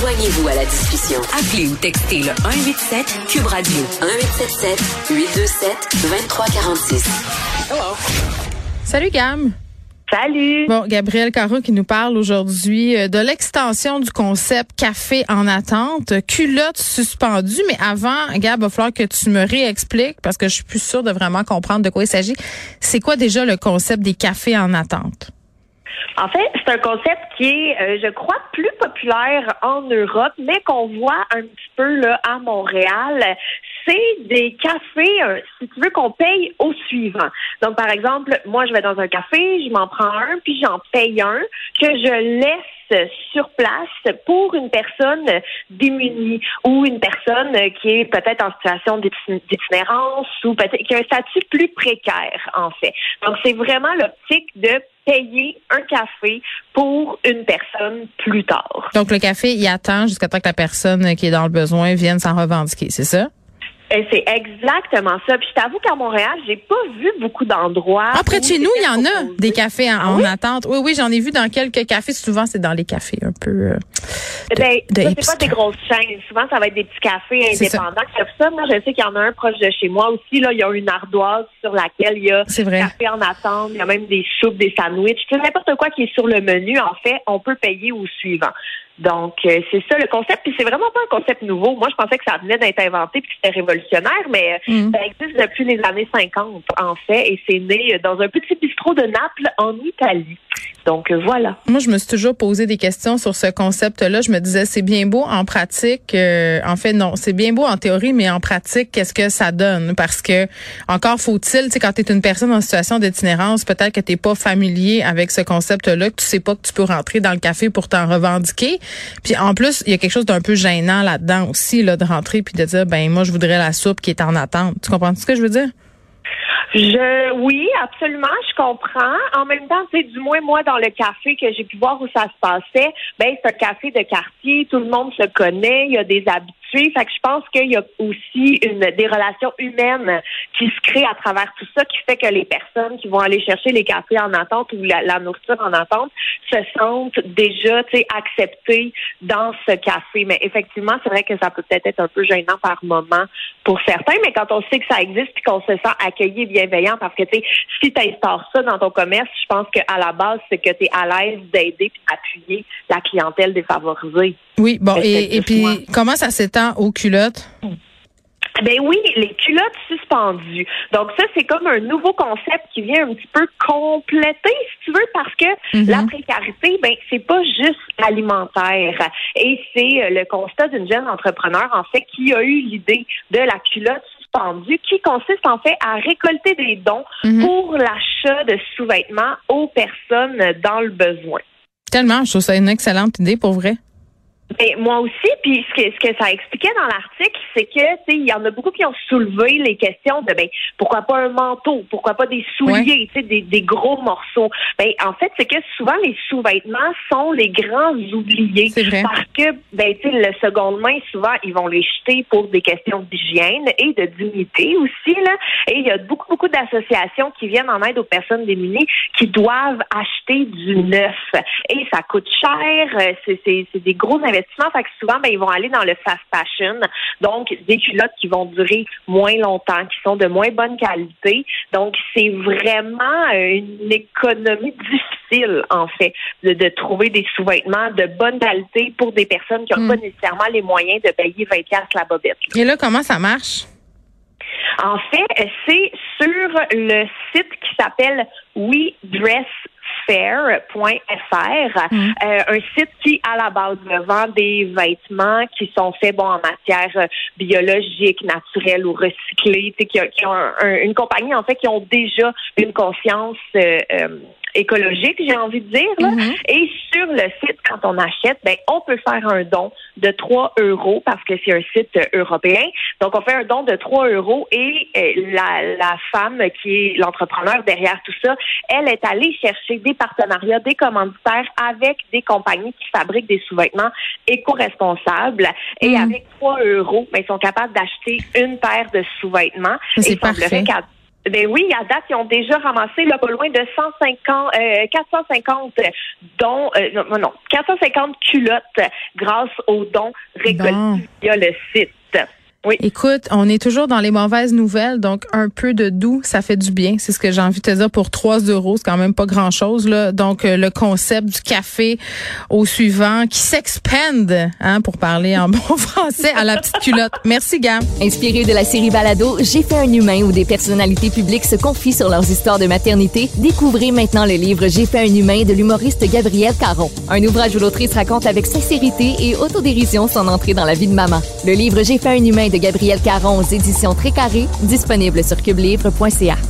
Joignez-vous à la discussion. Appelez ou textez le 187 Cube Radio 1877 827 2346. Hello. Salut Gam. Salut. Bon, Gabriel Caron qui nous parle aujourd'hui euh, de l'extension du concept café en attente, culotte suspendue. Mais avant, Gab, il va falloir que tu me réexpliques parce que je suis plus sûre de vraiment comprendre de quoi il s'agit. C'est quoi déjà le concept des cafés en attente? En fait, c'est un concept qui est, euh, je crois, plus populaire en Europe, mais qu'on voit un petit peu là à Montréal. C'est des cafés, euh, si tu veux, qu'on paye au suivant. Donc, par exemple, moi, je vais dans un café, je m'en prends un, puis j'en paye un que je laisse sur place pour une personne démunie ou une personne qui est peut-être en situation d'itinérance ou peut-être qui a un statut plus précaire, en fait. Donc, c'est vraiment l'optique de payer un café pour une personne plus tard. Donc, le café, il attend jusqu'à temps que la personne qui est dans le besoin vienne s'en revendiquer, c'est ça? Et c'est exactement ça. Puis je t'avoue qu'à Montréal, j'ai pas vu beaucoup d'endroits. Après chez nous, il y en a des cafés en, attente. Oui, oui, j'en ai vu dans quelques cafés. Souvent, c'est dans les cafés un peu. euh, de- Ben, de ça, c'est pas des grosses chaînes. Souvent, ça va être des petits cafés ça. indépendants qui offrent ça. Moi, je sais qu'il y en a un proche de chez moi aussi. Là, il y a une ardoise sur laquelle il y a vrai. café en attente. Il y a même des soupes, des sandwichs. Tu sais, n'importe quoi qui est sur le menu, en fait, on peut payer au suivant. Donc, euh, c'est ça le concept. Puis c'est vraiment pas un concept nouveau. Moi, je pensais que ça venait d'être inventé puis que c'était révolutionnaire, mais euh, Mm. ça existe depuis les années 50, en fait, et c'est né dans un petit bistrot de Naples, en Italie. Donc, euh, voilà. Moi, je me suis toujours posé des questions sur ce concept-là. Je me disais, c'est bien beau en pratique. euh, en fait, non, c'est bien beau en théorie, mais en pratique, qu'est-ce que ça donne? Parce que, encore faut-il, tu sais, quand tu une personne en situation d'itinérance, peut-être que tu pas familier avec ce concept-là, que tu sais pas que tu peux rentrer dans le café pour t'en revendiquer. Puis en plus, il y a quelque chose d'un peu gênant là-dedans aussi, là, de rentrer puis de dire, ben moi, je voudrais la soupe qui est en attente. Tu comprends ce que je veux dire? Je oui, absolument, je comprends. En même temps, sais, du moins moi dans le café que j'ai pu voir où ça se passait, ben c'est un café de quartier, tout le monde se connaît, il y a des fait que je pense qu'il y a aussi une des relations humaines qui se créent à travers tout ça, qui fait que les personnes qui vont aller chercher les cafés en attente ou la, nourriture en attente se sentent déjà, acceptées dans ce café. Mais effectivement, c'est vrai que ça peut peut-être être un peu gênant par moment pour certains, mais quand on sait que ça existe puis qu'on se sent accueilli et bienveillant, parce que tu sais, si tu instaures ça dans ton commerce, je pense qu'à la base, c'est que tu es à l'aise d'aider puis d'appuyer la clientèle défavorisée. Oui, bon, et, et puis comment ça s'étend aux culottes? Ben oui, les culottes suspendues. Donc ça, c'est comme un nouveau concept qui vient un petit peu compléter, si tu veux, parce que Mhm. la précarité, ben c'est pas juste alimentaire. Et c'est euh, le constat d'une jeune entrepreneur, en fait, qui a eu l'idée de la culotte suspendue, qui consiste en fait à récolter des dons Mhm. pour l'achat de sous-vêtements aux personnes dans le besoin. Tellement, je trouve ça une excellente idée pour vrai. Ben, moi aussi, puis ce que, ce que ça expliquait dans l'article, c'est que tu sais, il y en a beaucoup qui ont soulevé les questions de ben pourquoi pas un manteau, pourquoi pas des souliers, tu sais, des, des gros morceaux. Ben en fait, c'est que souvent les sous-vêtements sont les grands oubliés. Vrai. Parce que ben tu sais, le seconde main, souvent ils vont les jeter pour des questions d'hygiène et de dignité aussi là. Et il y a beaucoup beaucoup d'associations qui viennent en aide aux personnes démunies qui doivent acheter du neuf. Et ça coûte cher, euh, c'est c'est- c'est des gros investissements. Fait que souvent, ben, ils vont aller dans le fast fashion. Donc, des culottes qui vont durer moins longtemps, qui sont de moins bonne qualité. Donc, c'est vraiment euh, une économie difficile, en fait, de, de trouver des sous-vêtements de bonne qualité pour des personnes qui n'ont pas nécessairement les moyens de payer 20 piastres la bobette. Et là, comment ça marche? En fait, c'est sur le site qui s'appelle wedressfair.fr, Mm. euh, un site qui, à la base, vend des vêtements qui sont faits bon en matière euh, biologique, naturelle ou recyclée, qui, qui ont un- un- une compagnie, en fait, qui ont déjà une conscience euh, euh, écologique, j'ai envie de dire. Là. Mhm. Et sur le site, quand on achète, ben, on peut faire un don de 3 euros parce que c'est un site euh, européen. Donc, on fait un don de 3 euros et euh, la, la femme qui est l'entrepreneur derrière tout ça, elle est allée chercher des partenariats, des commanditaires avec des compagnies qui fabriquent des sous-vêtements éco-responsables. Et Mhm. avec 3 euros, ben, ils sont capables d'acheter une paire de sous-vêtements. Et il semblerait parfait. qu'à Ben oui, à date, ils ont déjà ramassé là, pas loin de 150, 450 dons, non, non, 450 culottes grâce aux dons récoltés via le site. Oui. Écoute, on est toujours dans les mauvaises nouvelles, donc un peu de doux, ça fait du bien. C'est ce que j'ai envie de te dire pour 3 euros, c'est quand même pas grand-chose. là. Donc, euh, le concept du café au suivant qui s'expande, hein, pour parler en bon français, à la petite culotte. Merci, Gam. Inspiré de la série Balado, J'ai fait un humain où des personnalités publiques se confient sur leurs histoires de maternité, découvrez maintenant le livre J'ai fait un humain de l'humoriste Gabriel Caron. Un ouvrage où l'autrice raconte avec sincérité et autodérision son entrée dans la vie de maman. Le livre J'ai fait un humain de Gabriel Caron aux éditions Très disponible sur cubelivre.ca.